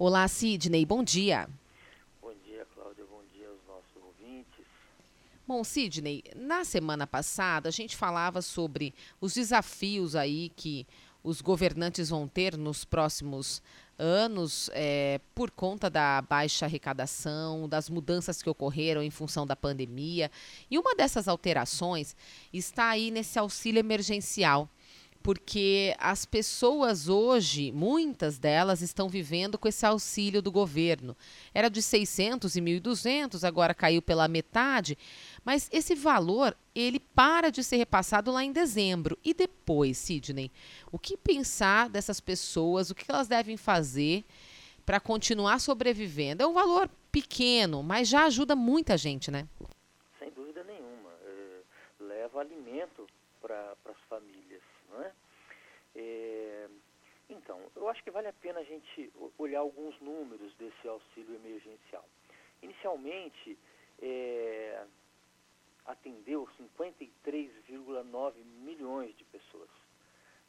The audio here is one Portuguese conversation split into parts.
Olá, Sidney, bom dia. Bom dia, Cláudia, bom dia aos nossos ouvintes. Bom, Sidney, na semana passada a gente falava sobre os desafios aí que os governantes vão ter nos próximos anos é, por conta da baixa arrecadação, das mudanças que ocorreram em função da pandemia. E uma dessas alterações está aí nesse auxílio emergencial porque as pessoas hoje, muitas delas, estão vivendo com esse auxílio do governo. Era de 600 e 1.200, agora caiu pela metade, mas esse valor, ele para de ser repassado lá em dezembro. E depois, Sidney, o que pensar dessas pessoas, o que elas devem fazer para continuar sobrevivendo? É um valor pequeno, mas já ajuda muita gente, né? Sem dúvida nenhuma. É, leva alimento para as famílias. É? Então, eu acho que vale a pena a gente olhar alguns números desse auxílio emergencial. Inicialmente, é, atendeu 53,9 milhões de pessoas,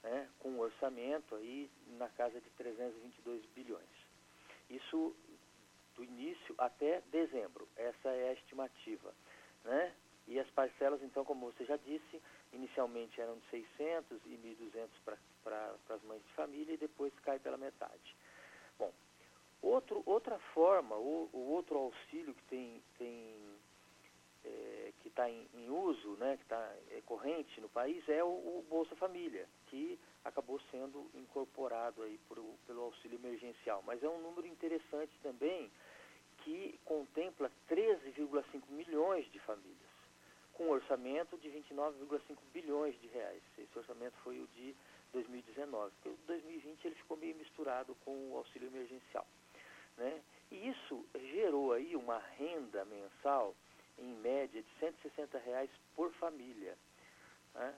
né, com um orçamento aí na casa de 322 bilhões. Isso do início até dezembro, é a estimativa. Né? E então, como você já disse, inicialmente eram de 600 e 1.200 para as mães de família e depois cai pela metade. Bom, outro, outra forma, o outro auxílio que tem, tem é, que está em, em, uso, né, que está é, corrente no país, é o, o, Bolsa Família, que acabou sendo incorporado aí por, pelo auxílio emergencial. Mas é um número interessante também que contempla 13,5 milhões de famílias com um orçamento de 29,5 bilhões de reais. Esse orçamento foi o de 2019, porque o 2020 ele ficou meio misturado com o auxílio emergencial. Né? E isso gerou aí uma renda mensal, em média, de 160 reais por família. Né?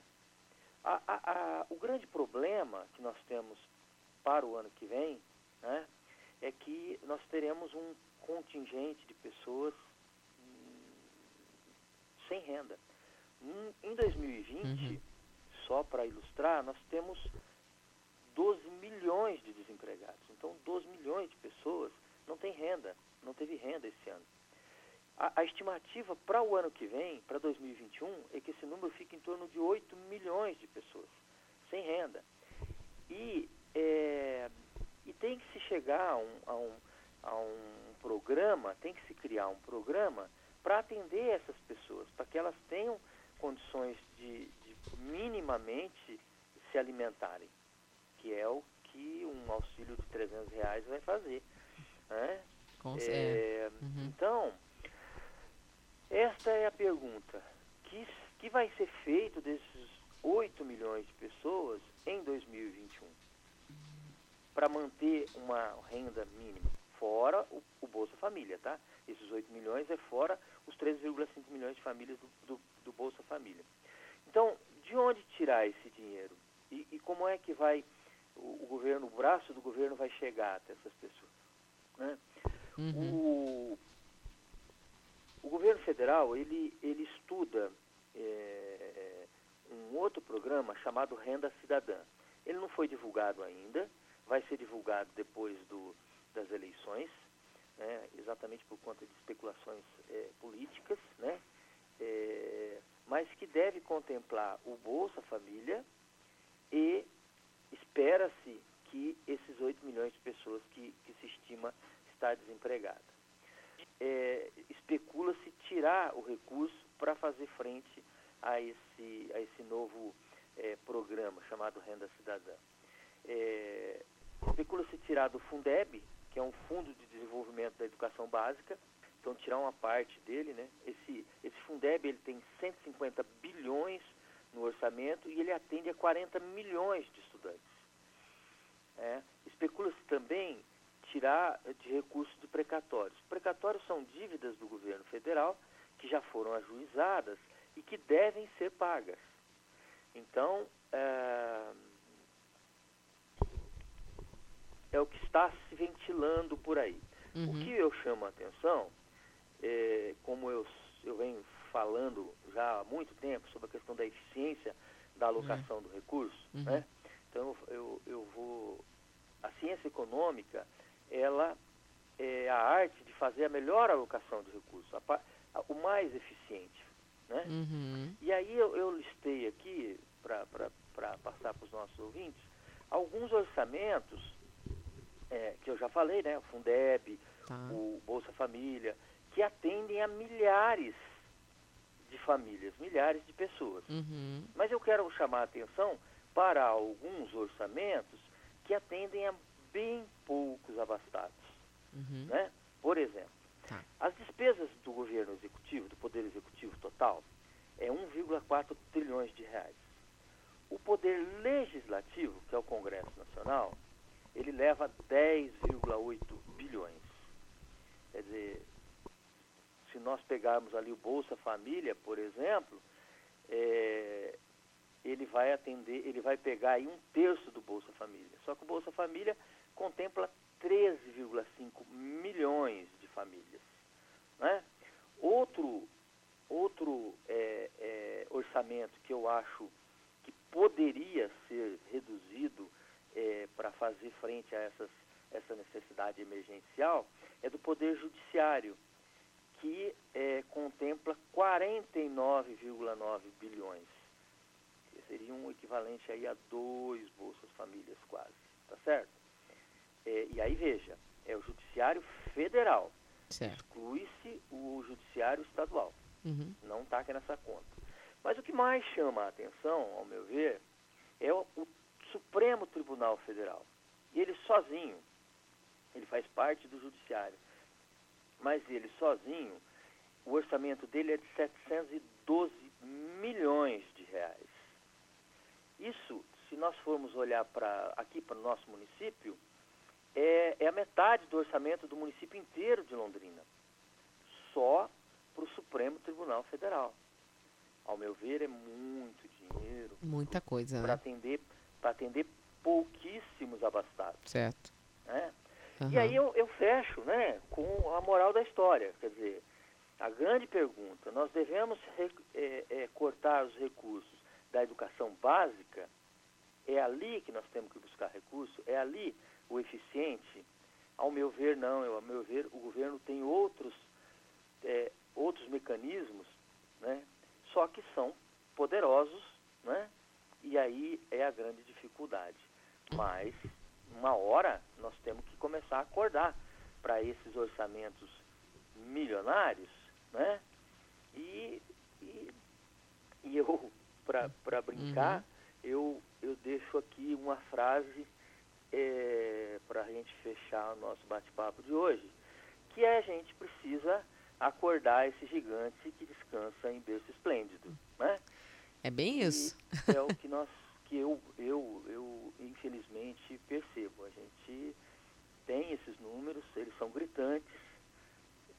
A, a, a, o grande problema que nós temos para o ano que vem né, é que nós teremos um contingente de pessoas sem renda. Em 2020, uhum. só para ilustrar, nós temos 12 milhões de desempregados. Então, 12 milhões de pessoas não têm renda, não teve renda esse ano. A, a estimativa para o ano que vem, para 2021, é que esse número fique em torno de 8 milhões de pessoas sem renda. E, é, e tem que se chegar a um, a um, a um programa, tem que se criar um programa para atender essas pessoas, para que elas tenham condições de, de, minimamente se alimentarem, que é o que um auxílio de 300 reais vai fazer. Né? É, uhum. Então, esta é a pergunta. Que, que vai ser feito desses 8 milhões de pessoas em 2021 para manter uma renda mínima? Fora o Bolsa Família, tá? Esses 8 milhões é fora os 13,5 milhões de famílias do, do, do, Bolsa Família. Então, de onde tirar esse dinheiro? E, e como é que vai o, o, governo, o braço do governo vai chegar até essas pessoas? Né? Uhum. O, o governo federal, ele, ele estuda é, um outro programa chamado Renda Cidadã. Ele não foi divulgado ainda, vai ser divulgado depois do, das eleições, né, exatamente por conta de especulações é, políticas, né, é, mas que deve contemplar o Bolsa Família e espera-se que esses 8 milhões de pessoas que, que se estima estar desempregada. É, Especula-se tirar o recurso para fazer frente a esse, a esse novo é, programa chamado Renda Cidadã. É, Especula-se tirar do Fundeb, que é um fundo de desenvolvimento da educação básica, então tirar uma parte dele, né? Esse, esse Fundeb ele tem 150 bilhões no orçamento e ele atende a 40 milhões de estudantes. É. Especula-se também tirar de recursos de precatórios. Precatórios são dívidas do governo federal que já foram ajuizadas e que devem ser pagas. Então, é é o que está se ventilando por aí. Uhum. O que eu chamo a atenção, é, como eu, eu venho falando já há muito tempo sobre a questão da eficiência da alocação uhum. do recurso, uhum. né? Então eu, eu vou. A ciência econômica ela é a arte de fazer a melhor alocação de recursos, a, a, o mais eficiente. Né? Uhum. E aí eu, eu listei aqui, para passar para os nossos ouvintes, alguns orçamentos é, que eu já falei, né? O Fundeb, Tá. o Bolsa Família, que atendem a milhares de famílias, milhares de pessoas. Uhum. Mas eu quero chamar a atenção para alguns orçamentos que atendem a bem poucos abastados. Uhum. Né? Por exemplo, Tá. as despesas do governo executivo, do Poder Executivo total, é 1,4 trilhões de reais. O Poder Legislativo, que é o Congresso Nacional, ele leva 10,8 bilhões. Quer dizer, se nós pegarmos ali o Bolsa Família, por exemplo, é, ele vai atender, ele vai pegar aí um terço do Bolsa Família. Só que o Bolsa Família contempla 13,5 milhões de famílias. Né? Outro, outro é, é, orçamento que eu acho que poderia ser reduzido é, para fazer frente a essas, essa necessidade emergencial é do Poder Judiciário, que é, contempla 49,9 bilhões. Que seria um equivalente aí a dois Bolsas Famílias quase, tá certo? É, e aí veja, é o Judiciário Federal, exclui-se o Judiciário Estadual Uhum. não está aqui nessa conta. Mas o que mais chama a atenção, ao meu ver, é o Supremo Tribunal Federal. E ele sozinho, ele faz parte do Judiciário, mas ele sozinho, o orçamento dele é de 712 milhões de reais. Isso, se nós formos olhar para aqui para o nosso município, é, é a metade do orçamento do município inteiro de Londrina. Só para o Supremo Tribunal Federal. Ao meu ver, é muito dinheiro Muita coisa, para né? atender, para atender pouquíssimos abastados. Certo. Né? E Aham. aí eu, eu fecho né, com a moral da história. Quer dizer, a grande pergunta, nós devemos é, é, cortar os recursos da educação básica? É ali que nós temos que buscar recurso? É ali o eficiente? Ao meu ver, não. Eu, ao meu ver, o governo tem outros, é, outros mecanismos, né? só que são poderosos, né? E aí é a grande dificuldade. Mas, uma hora, nós temos que começar a acordar para esses orçamentos milionários, né? E, e, e eu, para brincar, eu, eu deixo aqui uma frase para a gente fechar o nosso bate-papo de hoje, que é a gente precisa acordar esse gigante que descansa em berço esplêndido, né? É bem isso. E é o que nós, que eu, eu, eu infelizmente percebo. A gente tem esses números, eles são gritantes.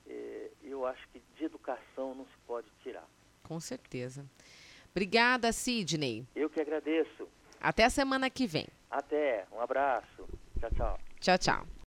É, eu acho que de educação não se pode tirar. Com certeza. Obrigada, Sidney. Eu que agradeço. Até a semana que vem. Até, um abraço. Tchau, tchau. Tchau, tchau.